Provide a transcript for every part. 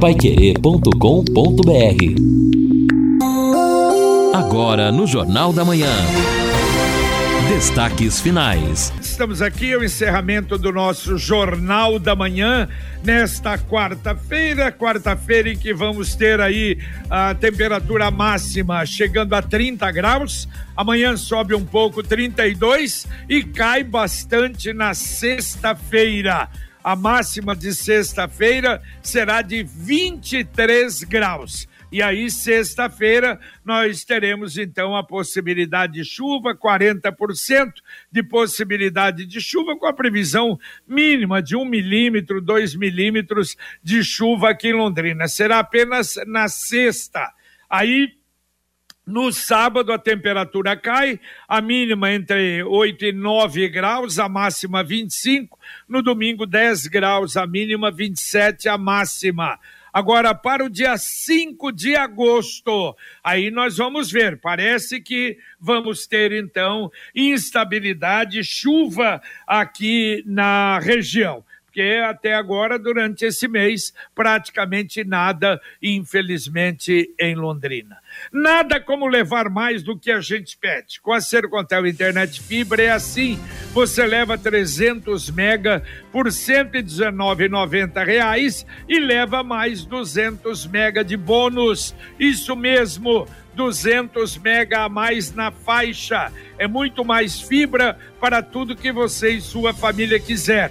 paiquerê.com.br Agora no Jornal da Manhã. Destaques finais. Estamos aqui o encerramento do nosso Jornal da Manhã nesta quarta-feira, quarta-feira em que vamos ter aí a temperatura máxima chegando a 30 graus. Amanhã sobe um pouco, 32 e cai bastante na sexta-feira. A máxima de sexta-feira será de 23 graus. E aí, sexta-feira, nós teremos então a possibilidade de chuva, 40% de possibilidade de chuva, com a previsão mínima de um milímetro, dois milímetros de chuva aqui em Londrina. Será apenas na sexta. Aí, no sábado, a temperatura cai, a mínima entre 8 e 9 graus, a máxima 25. No domingo, 10 graus, a mínima 27, a máxima. Agora, para o dia 5 de agosto, aí nós vamos ver. Parece que vamos ter, então, instabilidade, chuva aqui na região porque até agora, durante esse mês, praticamente nada, infelizmente, em Londrina. Nada como levar mais do que a gente pede. Com a Sercontel Internet Fibra é assim. Você leva 300 mega por R$ 119,90 e leva mais 200 mega de bônus. Isso mesmo. 200 mega a mais na faixa. É muito mais fibra para tudo que você e sua família quiser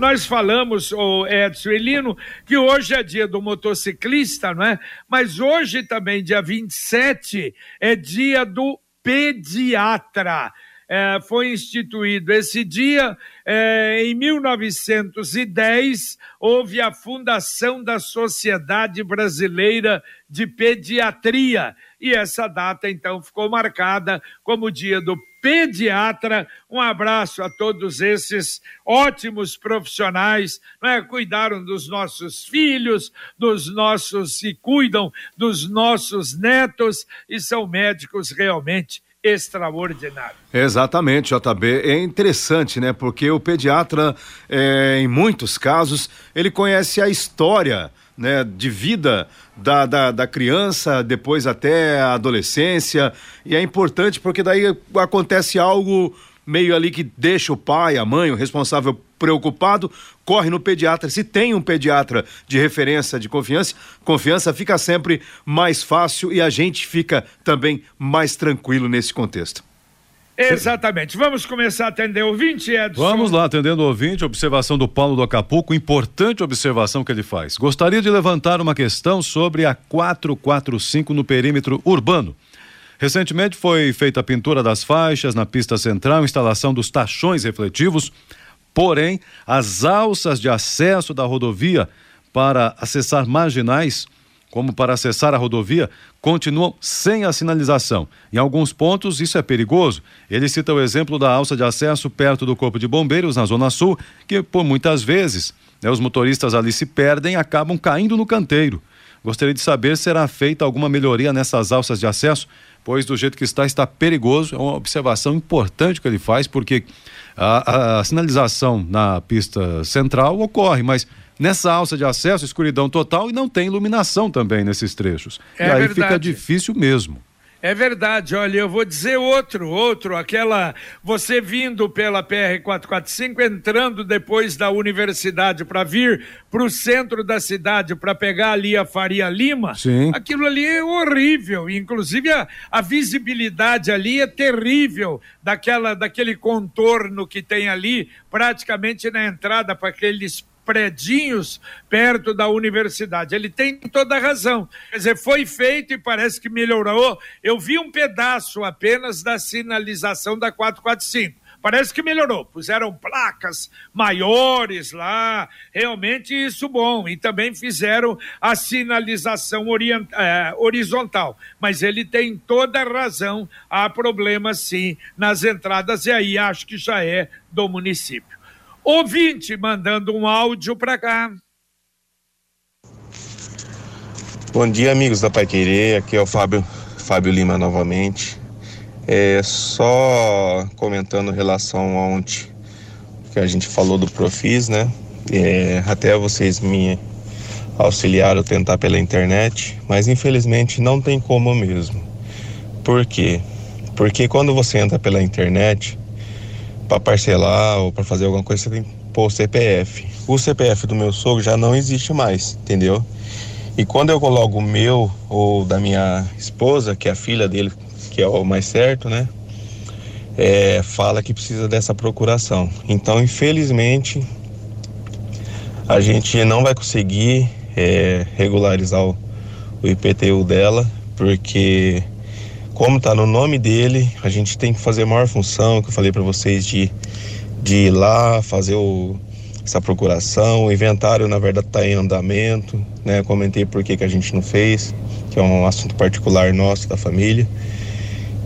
Nós falamos, o Edson Elino, que hoje é dia do motociclista, não é? Mas hoje também, dia 27, é dia do pediatra. É, foi instituído esse dia é, em 1910 houve a fundação da Sociedade Brasileira de Pediatria e essa data então ficou marcada como dia do pediatra. Um abraço a todos esses ótimos profissionais, né? cuidaram dos nossos filhos, dos nossos e cuidam dos nossos netos e são médicos realmente extraordinário. Exatamente, JB. É interessante, né? Porque o pediatra, é, em muitos casos, ele conhece a história né, de vida da, da, da, criança, depois até a adolescência. E é importante porque daí acontece algo meio ali que deixa o pai, a mãe, o responsável preocupado, corre no pediatra. Se tem um pediatra de referência, de confiança, confiança fica sempre mais fácil e a gente fica também mais tranquilo nesse contexto. Exatamente. Vamos começar a atender ouvinte, Edson. Vamos lá, atendendo ouvinte, observação do Paulo do Acapulco, importante observação que ele faz. Gostaria de levantar uma questão sobre a 445 no perímetro urbano. Recentemente foi feita a pintura das faixas na pista central, instalação dos tachões refletivos, porém, as alças de acesso da rodovia para acessar marginais, como para acessar a rodovia, continuam sem a sinalização. Em alguns pontos, isso é perigoso. Ele cita o exemplo da alça de acesso perto do Corpo de Bombeiros, na Zona Sul, que por muitas vezes né, os motoristas ali se perdem e acabam caindo no canteiro. Gostaria de saber se será feita alguma melhoria nessas alças de acesso pois do jeito que está, está perigoso. É uma observação importante que ele faz, porque a, a, a sinalização na pista central ocorre, mas nessa alça de acesso, escuridão total e não tem iluminação também nesses trechos. É e aí verdade. fica difícil mesmo. É verdade, olha, eu vou dizer outro, outro, aquela, você vindo pela PR-445, entrando depois da universidade para vir para o centro da cidade para pegar ali a Faria Lima, Sim. aquilo ali é horrível, inclusive a, a visibilidade ali é terrível, daquela, daquele contorno que tem ali, praticamente na entrada para aqueles predinhos perto da universidade. Ele tem toda a razão. Quer dizer, foi feito e parece que melhorou. Eu vi um pedaço apenas da sinalização da 445 Parece que melhorou. Puseram placas maiores lá, realmente isso bom. E também fizeram a sinalização orient, é, horizontal. Mas ele tem toda razão. Há problemas sim nas entradas, e aí acho que já é do município. Ouvinte mandando um áudio para cá. Bom dia, amigos da Pai Querer. Aqui é o Fábio, Fábio Lima novamente. É só comentando em relação a ontem que a gente falou do Profis, né? É, até vocês me auxiliaram a tentar pela internet, mas infelizmente não tem como mesmo. Por quê? Porque quando você entra pela internet para parcelar ou para fazer alguma coisa, você tem que pôr o CPF. O CPF do meu sogro já não existe mais, entendeu? E quando eu coloco o meu ou da minha esposa, que é a filha dele, que é o mais certo, né? É, fala que precisa dessa procuração. Então, infelizmente, a gente não vai conseguir é, regularizar o, o IPTU dela, porque como está no nome dele, a gente tem que fazer a maior função que eu falei para vocês de, de ir lá fazer o, essa procuração. O inventário, na verdade, está em andamento, né? comentei por que, que a gente não fez, que é um assunto particular nosso, da família.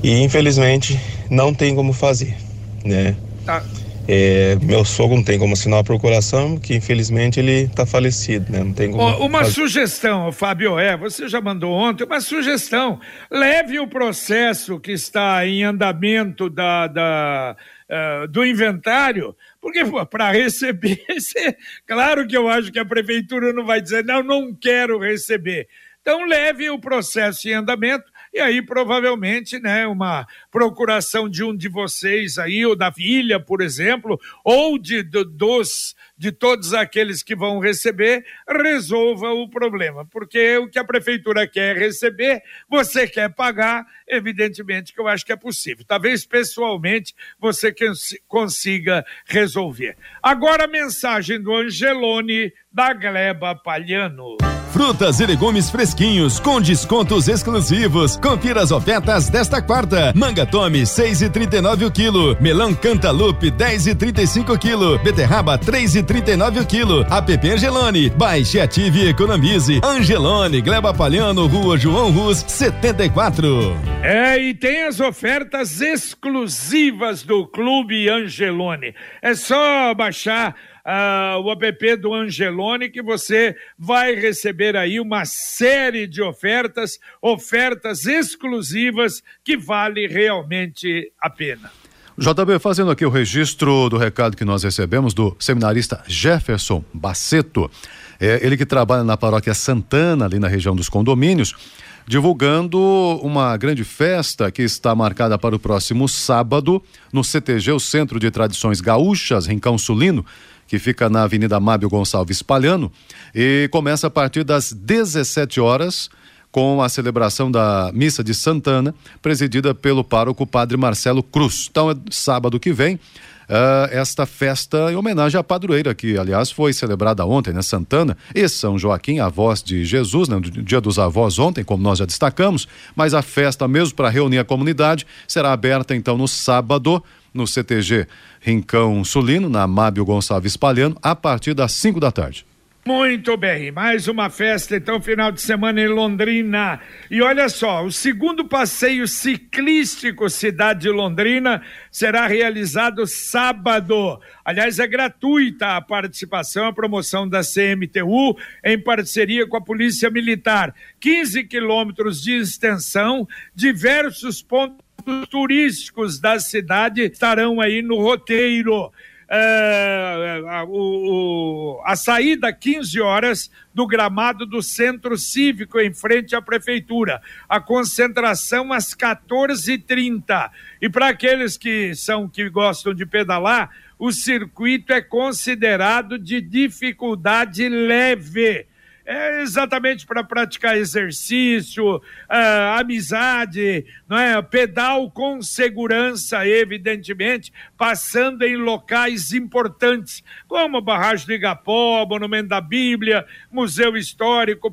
E, infelizmente, não tem como fazer, né? Tá. É, meu sogro não tem como assinar a procuração, que infelizmente ele está falecido, né? Não tem como. Oh, uma fazer. sugestão, Fábio, é, você já mandou ontem, uma sugestão. Leve o processo que está em andamento da, da uh, do inventário porque para receber, claro que eu acho que a prefeitura não vai dizer, não, não quero receber. Então leve o processo em andamento e aí provavelmente, né, uma procuração de um de vocês aí, ou da filha, por exemplo, ou de, de dos de todos aqueles que vão receber, resolva o problema. Porque o que a prefeitura quer receber, você quer pagar, evidentemente que eu acho que é possível. Talvez pessoalmente você consiga resolver. Agora a mensagem do Angelone da Gleba Palhano. Frutas e legumes fresquinhos com descontos exclusivos. Confira as ofertas desta quarta. Manga Tome, seis e trinta e nove o quilo. Melão Cantalupe, dez e trinta e cinco quilo. Beterraba, três e trinta e nove o quilo. App Angelone, baixe, ative e economize. Angelone, Gleba Palhano, Rua João Rus, 74. É, e tem as ofertas exclusivas do Clube Angelone. É só baixar uh, o app do Angelone, que você vai receber aí uma série de ofertas, ofertas exclusivas que vale realmente a pena. JB, fazendo aqui o registro do recado que nós recebemos do seminarista Jefferson Baceto, é, ele que trabalha na paróquia Santana, ali na região dos condomínios, divulgando uma grande festa que está marcada para o próximo sábado no CTG, o Centro de Tradições Gaúchas, Rincão Sulino, que fica na Avenida Mábio Gonçalves Palhano, e começa a partir das 17 horas com a celebração da Missa de Santana, presidida pelo pároco Padre Marcelo Cruz. Então, é sábado que vem, uh, esta festa em homenagem à padroeira, que aliás foi celebrada ontem, né? Santana e São Joaquim, avós de Jesus, né? Dia dos avós ontem, como nós já destacamos, mas a festa, mesmo para reunir a comunidade, será aberta então no sábado no CTG Rincão Sulino, na Mábio Gonçalves Palhano, a partir das 5 da tarde. Muito bem, mais uma festa então final de semana em Londrina. E olha só, o segundo passeio ciclístico Cidade de Londrina será realizado sábado. Aliás, é gratuita a participação, a promoção da CMTU em parceria com a Polícia Militar. 15 quilômetros de extensão, diversos pontos turísticos da cidade estarão aí no roteiro. É, a, o, a saída 15 horas do gramado do centro cívico em frente à prefeitura. A concentração às 14h30. E para aqueles que são que gostam de pedalar, o circuito é considerado de dificuldade leve é exatamente para praticar exercício, uh, amizade, não é? pedal com segurança, evidentemente, passando em locais importantes, como a Barragem do Igapó, Monumento da Bíblia, Museu Histórico,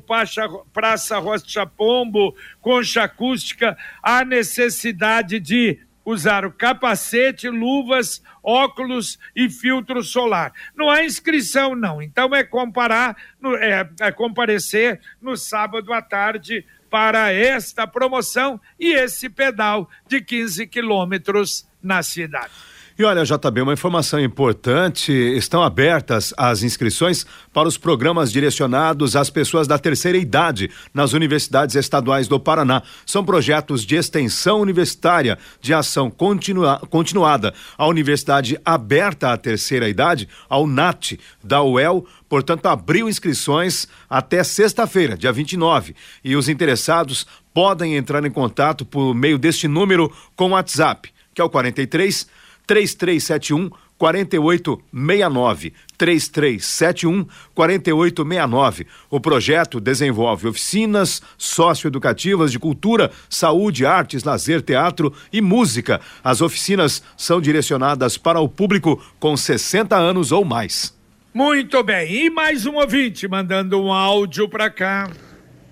Praça, Rocha Pombo, Concha Acústica, há necessidade de usar o capacete, luvas, óculos e filtro solar. Não há inscrição, não. Então é comparar, é, é comparecer no sábado à tarde para esta promoção e esse pedal de 15 quilômetros na cidade. E olha, JB, uma informação importante: estão abertas as inscrições para os programas direcionados às pessoas da terceira idade nas universidades estaduais do Paraná. São projetos de extensão universitária, de ação continua, continuada. A Universidade Aberta à Terceira Idade, ao NAT, da UEL, portanto, abriu inscrições até sexta-feira, dia 29. E os interessados podem entrar em contato por meio deste número com o WhatsApp, que é o 43 3371 4869 3371 4869. O projeto desenvolve oficinas socioeducativas de cultura, saúde, artes, lazer, teatro e música. As oficinas são direcionadas para o público com 60 anos ou mais. Muito bem. E mais um ouvinte mandando um áudio para cá.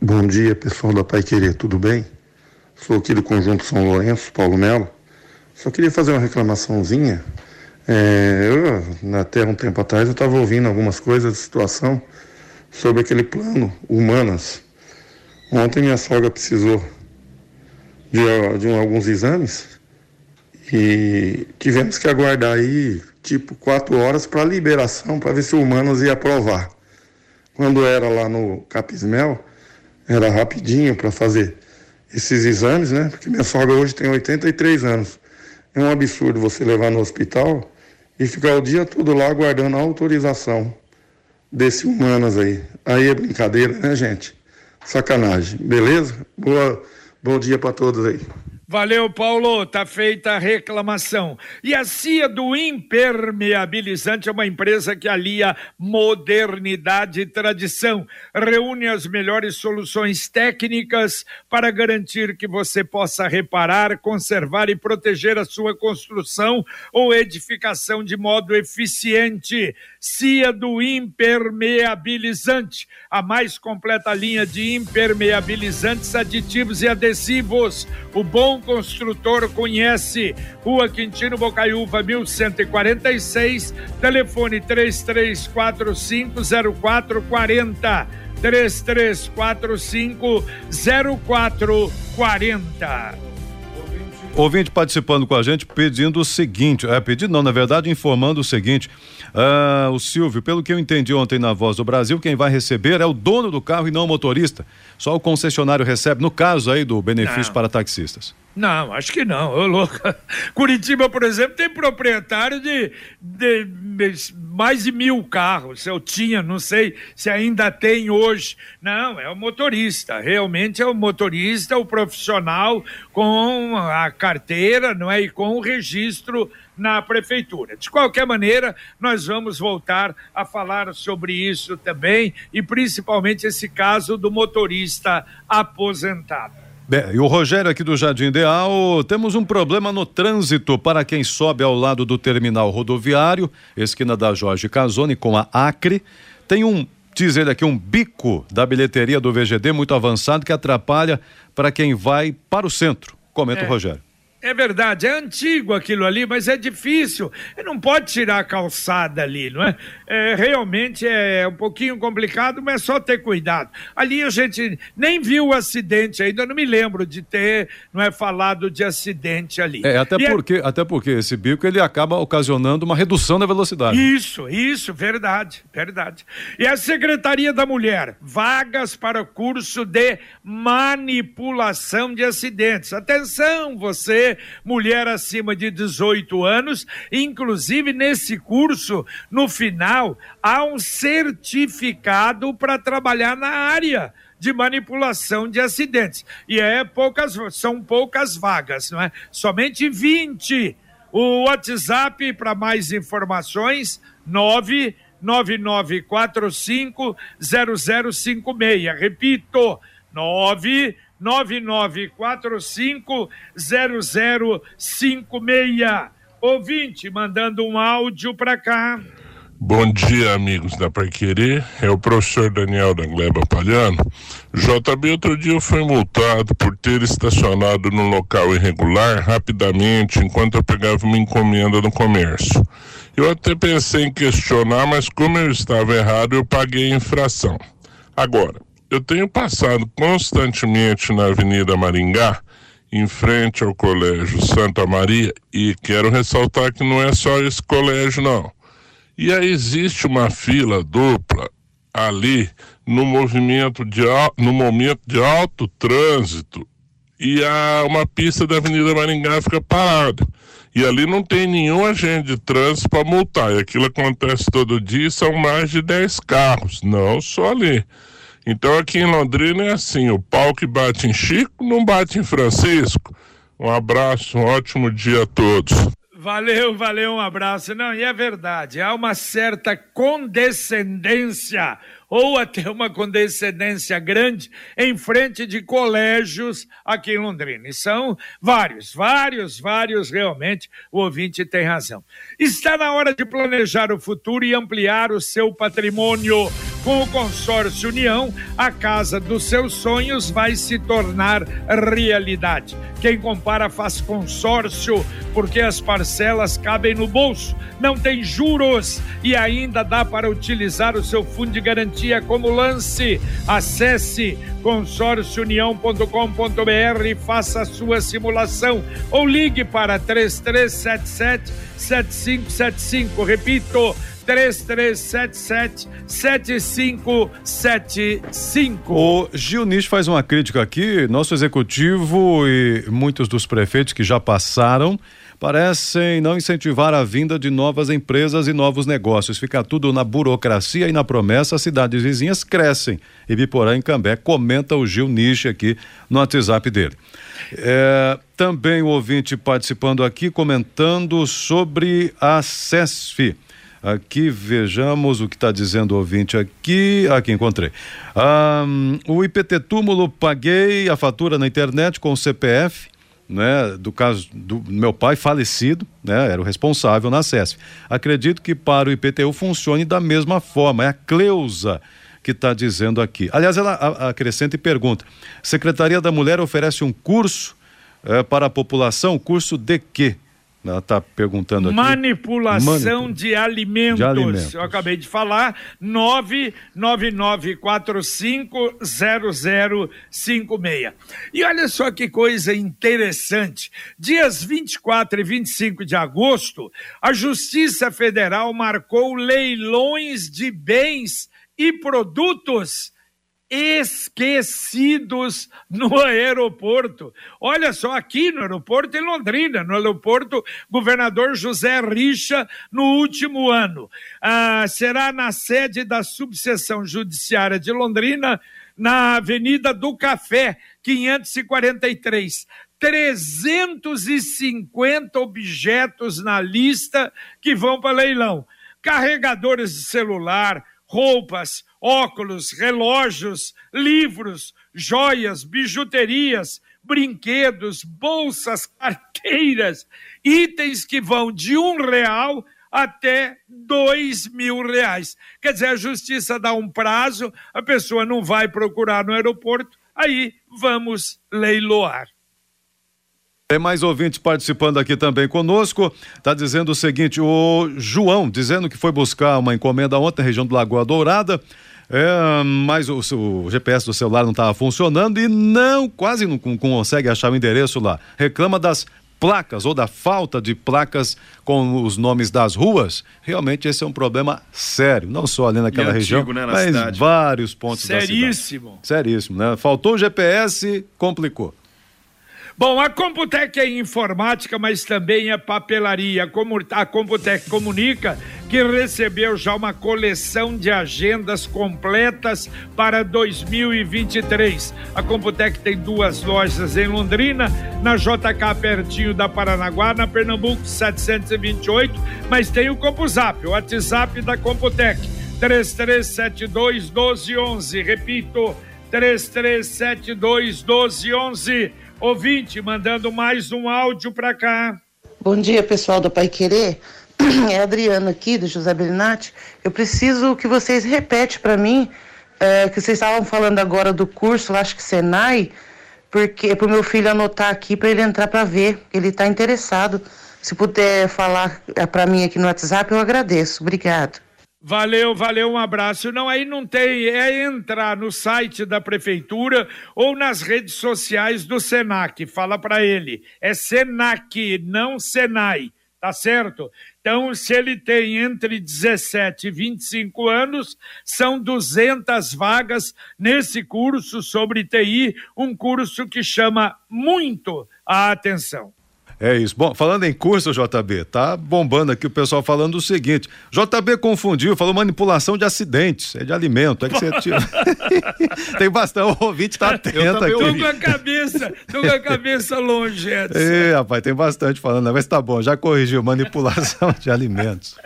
Bom dia, pessoal da Pai Querer, tudo bem? Sou aqui do Conjunto São Lourenço, Paulo Melo. Só queria fazer uma reclamaçãozinha. É, eu, até um tempo atrás, eu estava ouvindo algumas coisas de situação sobre aquele plano Humanas. Ontem minha sogra precisou de, de um, alguns exames e tivemos que aguardar aí tipo quatro horas para liberação para ver se o Humanas ia aprovar. Quando era lá no Capismel, era rapidinho para fazer esses exames, né? Porque minha sogra hoje tem 83 anos. É um absurdo você levar no hospital e ficar o dia todo lá aguardando a autorização desse humanas aí. Aí é brincadeira, né, gente? Sacanagem. Beleza? Boa, bom dia para todos aí. Valeu, Paulo. Tá feita a reclamação. E a CIA do Impermeabilizante é uma empresa que alia modernidade e tradição. Reúne as melhores soluções técnicas para garantir que você possa reparar, conservar e proteger a sua construção ou edificação de modo eficiente. CIA do Impermeabilizante, a mais completa linha de impermeabilizantes, aditivos e adesivos. O bom construtor conhece. Rua Quintino Bocaiúva, 1146, telefone 33450440. 33450440. Ouvinte participando com a gente pedindo o seguinte, é pedindo não, na verdade informando o seguinte, uh, o Silvio, pelo que eu entendi ontem na Voz do Brasil, quem vai receber é o dono do carro e não o motorista. Só o concessionário recebe, no caso aí do benefício não. para taxistas. Não, acho que não, ô. Curitiba, por exemplo, tem proprietário de, de, mais de mil carros. Eu tinha, não sei se ainda tem hoje. Não, é o motorista. Realmente é o motorista, o profissional com a carteira, não é? E com o registro na prefeitura. De qualquer maneira, nós vamos voltar a falar sobre isso também e principalmente esse caso do motorista aposentado. Bem, e o Rogério aqui do Jardim Ideal, temos um problema no trânsito para quem sobe ao lado do terminal rodoviário, esquina da Jorge Casoni com a Acre. Tem um, diz ele aqui, um bico da bilheteria do VGD muito avançado que atrapalha para quem vai para o centro. Comenta é. o Rogério. É verdade, é antigo aquilo ali, mas é difícil. Não pode tirar a calçada ali, não é? é? Realmente é um pouquinho complicado, mas é só ter cuidado. Ali a gente nem viu o acidente ainda, não me lembro de ter, não é falado de acidente ali. É, até é porque, é... até porque esse bico ele acaba ocasionando uma redução da velocidade. Isso, isso, verdade, verdade. E a Secretaria da Mulher, vagas para curso de manipulação de acidentes. Atenção, você mulher acima de 18 anos. Inclusive, nesse curso, no final, há um certificado para trabalhar na área de manipulação de acidentes. E é poucas, são poucas vagas, não é? Somente 20. O WhatsApp para mais informações, 99945 0056. Repito, 9 99450056. Ouvinte mandando um áudio para cá. Bom dia, amigos da Parquerê. É o professor Daniel da Gleba Palhano. JB, outro dia fui multado por ter estacionado no local irregular rapidamente enquanto eu pegava uma encomenda no comércio. Eu até pensei em questionar, mas como eu estava errado, eu paguei a infração. Agora, eu tenho passado constantemente na Avenida Maringá, em frente ao Colégio Santa Maria, e quero ressaltar que não é só esse colégio, não e aí existe uma fila dupla ali no movimento de no momento de alto trânsito e a, uma pista da Avenida Maringá fica parada. E ali não tem nenhum agente de trânsito para multar. E aquilo acontece todo dia, são mais de 10 carros, não só ali. Então aqui em Londrina é assim, o pau que bate em Chico não bate em Francisco. Um abraço, um ótimo dia a todos. Valeu, valeu, um abraço. Não, e é verdade, há uma certa condescendência ou até uma condescendência grande em frente de colégios aqui em Londrina. E são vários, vários, vários realmente. O ouvinte tem razão. Está na hora de planejar o futuro e ampliar o seu patrimônio. Com o consórcio União, a casa dos seus sonhos vai se tornar realidade. Quem compara faz consórcio, porque as parcelas cabem no bolso, não tem juros e ainda dá para utilizar o seu fundo de garantia como lance. Acesse consórciounião.com.br e faça a sua simulação ou ligue para 3377 7575. Repito, 3377 7575. O Gil Nish faz uma crítica aqui, nosso executivo e muitos dos prefeitos que já passaram parecem não incentivar a vinda de novas empresas e novos negócios. Fica tudo na burocracia e na promessa, as cidades vizinhas crescem. E Biporã em Cambé comenta o Gil Niche aqui no WhatsApp dele. É, também o ouvinte participando aqui, comentando sobre a CESF. Aqui vejamos o que está dizendo o ouvinte aqui. Aqui encontrei. Um, o IPT túmulo paguei a fatura na internet com o CPF né, do caso do meu pai falecido, né, era o responsável na CESF. Acredito que para o IPTU funcione da mesma forma. É a Cleusa que está dizendo aqui. Aliás, ela acrescenta e pergunta: Secretaria da Mulher oferece um curso é, para a população? Curso de quê? Ela está perguntando aqui. Manipulação de, alimentos. de, alimentos. Eu acabei de falar. 999450056. E olha só que coisa interessante. Dias 24 e 25 de agosto, a Justiça Federal marcou leilões de bens e produtos esquecidos no aeroporto. Olha só, aqui no aeroporto em Londrina, no aeroporto Governador José Richa, no último ano. Ah, será na sede da subseção judiciária de Londrina, na Avenida do Café, 543. 350 objetos na lista que vão para leilão. Carregadores de celular, roupas, óculos, relógios, livros, joias, bijuterias, brinquedos, bolsas, carteiras, itens que vão de um real até dois mil reais. Quer dizer, a justiça dá um prazo, a pessoa não vai procurar no aeroporto, aí vamos leiloar. Tem mais ouvintes participando aqui também conosco. Está dizendo o seguinte: o João, dizendo que foi buscar uma encomenda ontem na região do Lagoa Dourada. É, mas o, o, GPS do celular não estava funcionando e não, quase não, consegue achar o endereço lá. Reclama das placas ou da falta de placas com os nomes das ruas, realmente esse é um problema sério, não só ali naquela região, né, na mas cidade. vários pontos Seríssimo. da cidade. Seríssimo. né? Faltou o GPS, complicou. Bom, a Computec é informática, mas também é papelaria. A Computec comunica que recebeu já uma coleção de agendas completas para 2023. A Computec tem duas lojas em Londrina, na JK pertinho da Paranaguá, na Pernambuco 728, mas tem o CompuZap, o WhatsApp da Computec, 3372 1211. Repito, 3372 1211. Ouvinte, mandando mais um áudio para cá. Bom dia, pessoal da Pai Querer. é Adriana aqui, do José Belinati. Eu preciso que vocês repetem para mim é, que vocês estavam falando agora do curso, acho que Senai, porque é para o meu filho anotar aqui para ele entrar para ver. Ele está interessado. Se puder falar é, para mim aqui no WhatsApp, eu agradeço. Obrigado. Valeu, valeu, um abraço. Não, aí não tem, é entrar no site da prefeitura ou nas redes sociais do Senac. Fala para ele, é Senac, não Senai, tá certo? Então, se ele tem entre 17 e 25 anos, são 200 vagas nesse curso sobre TI, um curso que chama muito a atenção. É isso. Bom, falando em curso, JB, tá bombando aqui o pessoal falando o seguinte: JB confundiu, falou manipulação de acidentes, é de alimento. É que você tira. Tem bastante, o ouvinte tá atento aqui. Tô com a cabeça, tô com a cabeça longe, Edson. É, rapaz, tem bastante falando, mas tá bom, já corrigiu, manipulação de alimentos.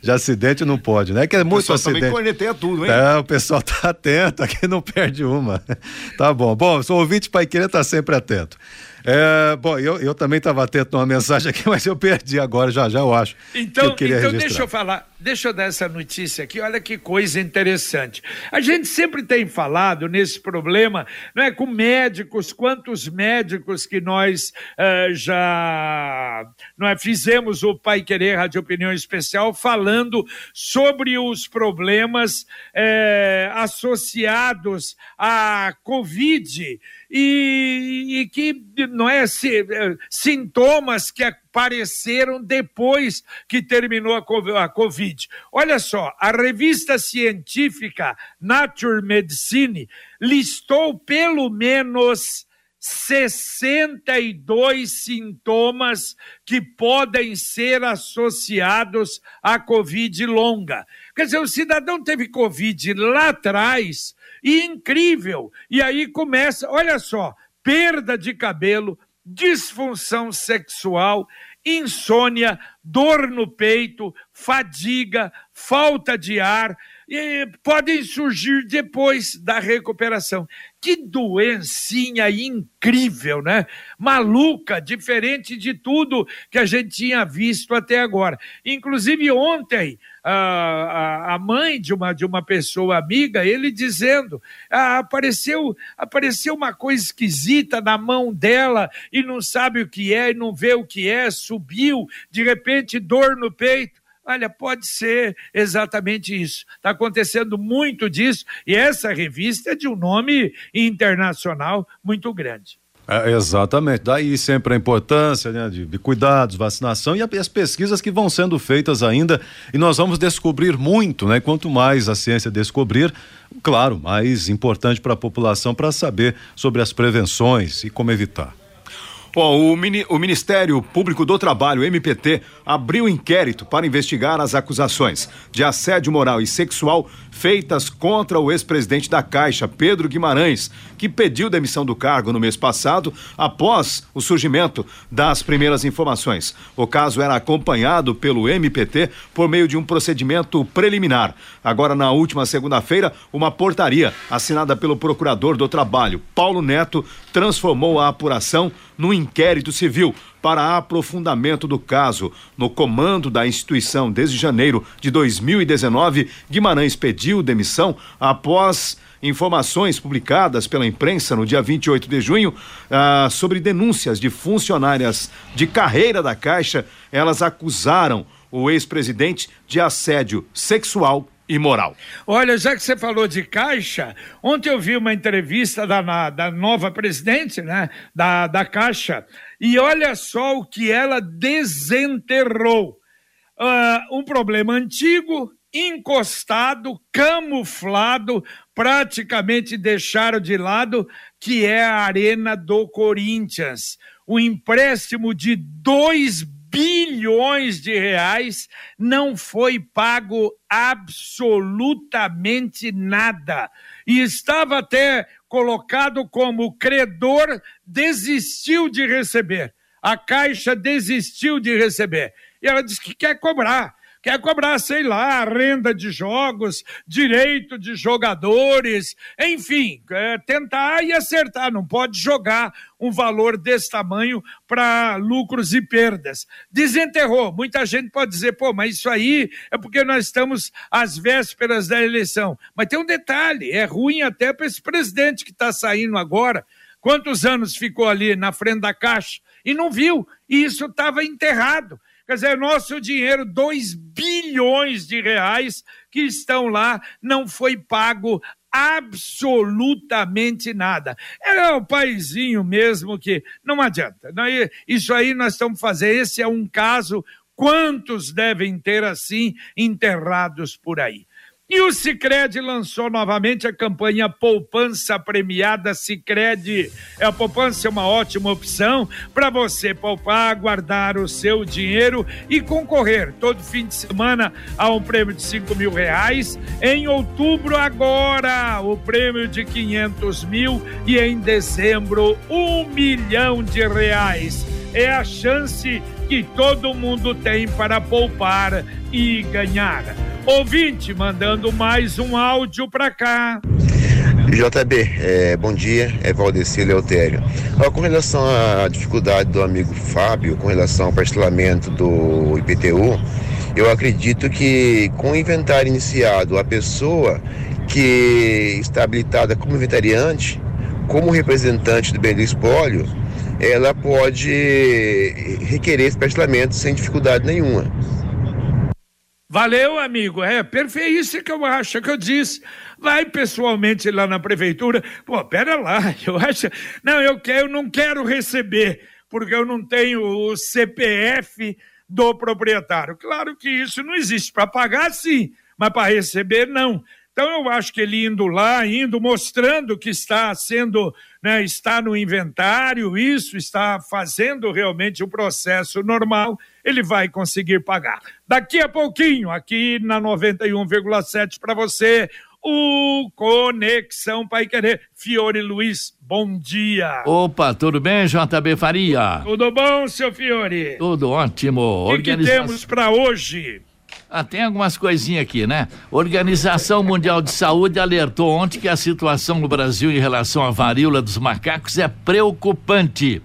De acidente não pode, né? Que é muito o acidente. também corneteia tudo, hein? É, o pessoal tá atento aqui, não perde uma. Tá bom. Bom, sou ouvinte, pai querer tá sempre atento. É, bom, eu, eu também estava atento numa mensagem aqui, mas eu perdi agora, já já eu acho. Então, eu então deixa eu falar, deixa eu dar essa notícia aqui, olha que coisa interessante. A gente sempre tem falado nesse problema, não é, com médicos, quantos médicos que nós uh, já não é, fizemos o Pai Querer Rádio Opinião Especial falando sobre os problemas eh, associados à Covid e, e que não é sintomas que apareceram depois que terminou a Covid. Olha só, a revista científica Nature Medicine listou pelo menos 62 sintomas que podem ser associados à Covid longa. Quer dizer, o cidadão teve Covid lá atrás e incrível. E aí começa, olha só, perda de cabelo, disfunção sexual, insônia, dor no peito, fadiga, falta de ar, e podem surgir depois da recuperação. Que doencinha incrível, né? Maluca, diferente de tudo que a gente tinha visto até agora. Inclusive ontem, a, a, mãe de uma, de uma pessoa amiga, ele dizendo: ah, apareceu, apareceu uma coisa esquisita na mão dela e não sabe o que é, e não vê o que é, subiu, de repente dor no peito. Olha, pode ser exatamente isso. Está acontecendo muito disso, e essa revista é de um nome internacional muito grande. É, exatamente. Daí sempre a importância né, de, de, cuidados, vacinação e as pesquisas que vão sendo feitas ainda. E nós vamos descobrir muito, né? Quanto mais a ciência descobrir, claro, mais importante para a população para saber sobre as prevenções e como evitar. Bom, o, mini, o Ministério Público do Trabalho, MPT, abriu inquérito para investigar as acusações de assédio moral e sexual feitas contra o ex-presidente da Caixa, Pedro Guimarães, que pediu demissão do cargo no mês passado após o surgimento das primeiras informações. O caso era acompanhado pelo MPT por meio de um procedimento preliminar. Agora, na última segunda-feira, uma portaria assinada pelo procurador do Trabalho, Paulo Neto, transformou a apuração no inquérito civil para aprofundamento do caso. No comando da instituição desde janeiro de 2019, Guimarães pediu demissão após informações publicadas pela imprensa no dia 28 de junho ah, sobre denúncias de funcionárias de carreira da Caixa. Elas acusaram o ex-presidente de assédio sexual e moral. Olha, já que você falou de Caixa, ontem eu vi uma entrevista da, da nova presidente né, da, da Caixa, e olha só o que ela desenterrou. Uh, um problema antigo, encostado, camuflado, praticamente deixaram de lado, que é a Arena do Corinthians. O empréstimo de 2 bilhões de reais não foi pago absolutamente nada. E estava até colocado como credor desistiu de receber. A Caixa desistiu de receber. E ela disse que quer cobrar. Quer cobrar, sei lá, renda de jogos, direito de jogadores, enfim, é, tentar e acertar. Não pode jogar um valor desse tamanho para lucros e perdas. Desenterrou. Muita gente pode dizer, pô, mas isso aí é porque nós estamos às vésperas da eleição. Mas tem um detalhe: é ruim até para esse presidente que está saindo agora. Quantos anos ficou ali na frente da caixa e não viu? E isso estava enterrado. Quer dizer, nosso dinheiro, 2 bilhões de reais que estão lá, não foi pago absolutamente nada. É o paizinho mesmo que não adianta. Isso aí nós estamos fazendo. Esse é um caso. Quantos devem ter assim enterrados por aí? E o Cicred lançou novamente a campanha Poupança Premiada Cicred. É a poupança é uma ótima opção para você poupar, guardar o seu dinheiro e concorrer todo fim de semana a um prêmio de cinco mil reais. Em outubro agora o prêmio de quinhentos mil e em dezembro um milhão de reais. É a chance que todo mundo tem para poupar e ganhar. Ouvinte mandando mais um áudio para cá. JB, é, bom dia, é Valdeci Leutério. Com relação à dificuldade do amigo Fábio, com relação ao parcelamento do IPTU, eu acredito que com o inventário iniciado, a pessoa que está habilitada como inventariante, como representante do bem do espólio, ela pode requerer esse parcelamento sem dificuldade nenhuma. Valeu, amigo. É perfeito isso que eu acho que eu disse. Vai pessoalmente lá na prefeitura. Pô, pera lá, eu acho. Não, eu quero, eu não quero receber, porque eu não tenho o CPF do proprietário. Claro que isso não existe. Para pagar, sim, mas para receber, não. Então eu acho que ele indo lá, indo mostrando que está sendo, né, está no inventário, isso está fazendo realmente o processo normal, ele vai conseguir pagar. Daqui a pouquinho, aqui na 91,7 para você, o Conexão Pai Querer. Fiore Luiz, bom dia. Opa, tudo bem, JB Faria? Tudo bom, seu Fiore? Tudo ótimo. O que, que temos para hoje? Ah, tem algumas coisinhas aqui, né? Organização Mundial de Saúde alertou ontem que a situação no Brasil em relação à varíola dos macacos é preocupante.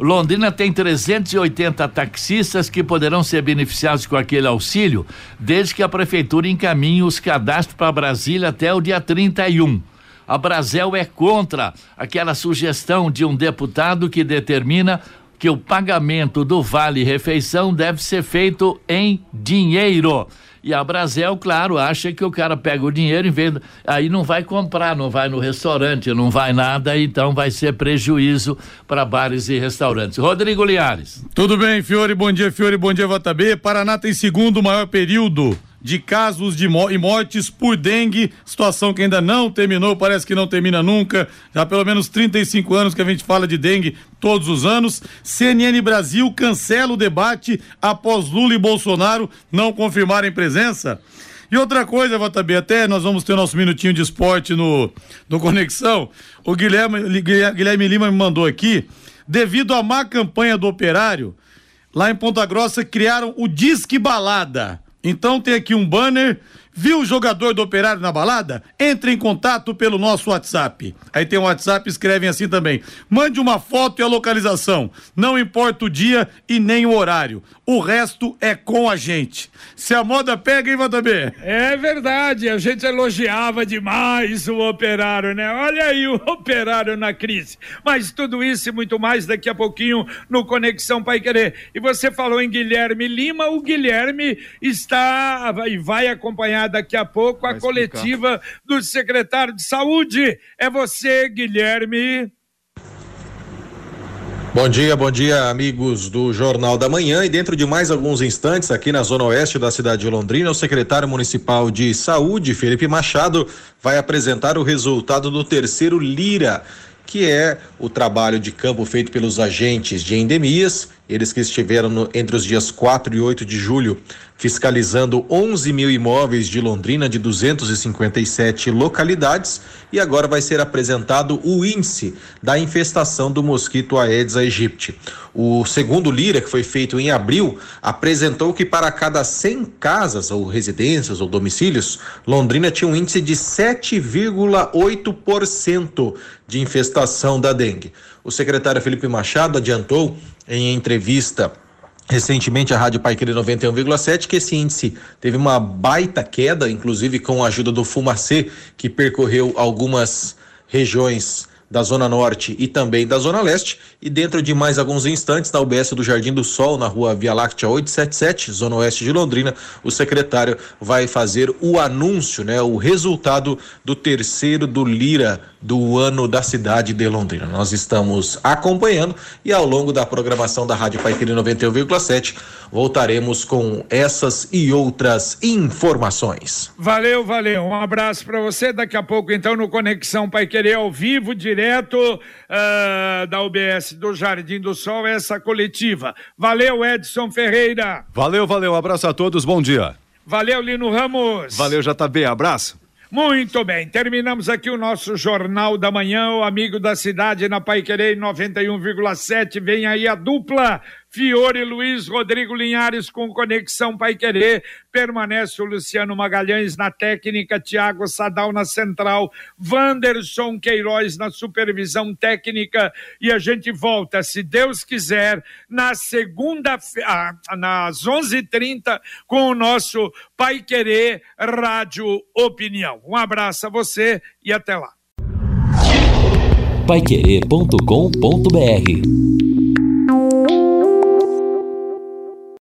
Londrina tem 380 taxistas que poderão ser beneficiados com aquele auxílio, desde que a prefeitura encaminhe os cadastros para Brasília até o dia 31. A Brasel é contra aquela sugestão de um deputado que determina que o pagamento do vale refeição deve ser feito em dinheiro. E a Brasel, claro, acha que o cara pega o dinheiro e vende, aí não vai comprar, não vai no restaurante, não vai nada, então vai ser prejuízo para bares e restaurantes. Rodrigo Liares. Tudo bem, Fiore, bom dia, Fiore, bom dia, JB. Paraná tem segundo maior período de casos de e mortes por dengue, situação que ainda não terminou, parece que não termina nunca. Já pelo menos 35 anos que a gente fala de dengue todos os anos. CNN Brasil cancela o debate após Lula e Bolsonaro não confirmarem presença. E outra coisa, JB, até nós vamos ter nosso minutinho de esporte no, no Conexão. O Guilherme, Guilherme Lima me mandou aqui, devido à má campanha do operário, lá em Ponta Grossa criaram o Disque Balada. Então tem aqui um banner. Viu o jogador do Operário na balada? Entre em contato pelo nosso WhatsApp. Aí tem um WhatsApp, escrevem assim também. Mande uma foto e a localização. Não importa o dia e nem o horário. O resto é com a gente. Se a moda pega, hein, JB? É verdade, a gente elogiava demais o operário, né? Olha aí o operário na crise. Mas tudo isso e muito mais daqui a pouquinho no Conexão Pai Querer. E você falou em Guilherme Lima, o Guilherme está e vai acompanhar daqui a pouco vai a explicar. coletiva do secretário de Saúde. É você, Guilherme. Bom dia, bom dia, amigos do Jornal da Manhã. E dentro de mais alguns instantes, aqui na zona oeste da cidade de Londrina, o secretário municipal de saúde, Felipe Machado, vai apresentar o resultado do terceiro Lira, que é o trabalho de campo feito pelos agentes de endemias Eles que estiveram no, entre os dias 4 e 8 de julho fiscalizando 11 mil imóveis de Londrina de 257 localidades e agora vai ser apresentado o índice da infestação do mosquito Aedes aegypti. O segundo Lira, que foi feito em abril, apresentou que para cada 100 casas ou residências ou domicílios, Londrina tinha um índice de 7,8% de infestação da dengue. O secretário Felipe Machado adiantou em entrevista recentemente a Rádio Paiqueira 91,7 que esse índice teve uma baita queda, inclusive com a ajuda do Fumacê, que percorreu algumas regiões da Zona Norte e também da Zona Leste. E dentro de mais alguns instantes, na UBS do Jardim do Sol, na rua Via Láctea 877, Zona Oeste de Londrina, o secretário vai fazer o anúncio, né, o resultado do terceiro do Lira do ano da cidade de Londrina. Nós estamos acompanhando e ao longo da programação da Rádio Paiquiri 91,7 voltaremos com essas e outras informações. Valeu, valeu. Um abraço para você. Daqui a pouco, então, no Conexão Pai Querer ao vivo, direto uh, da UBS do Jardim do Sol, essa coletiva. Valeu, Edson Ferreira. Valeu, valeu. Um abraço a todos. Bom dia. Valeu, Lino Ramos. Valeu, JB. Abraço. Muito bem, terminamos aqui o nosso Jornal da Manhã, o amigo da cidade na Pai Querer 91,7. Vem aí a dupla Fiore Luiz Rodrigo Linhares com Conexão Pai Querer. Permanece o Luciano Magalhães na técnica, Tiago Sadal na central, Wanderson Queiroz na supervisão técnica. E a gente volta, se Deus quiser, na segunda, ah, nas 11h30, com o nosso Pai Querer Rádio Opinião. Um abraço a você e até lá. Paiquerê.com.br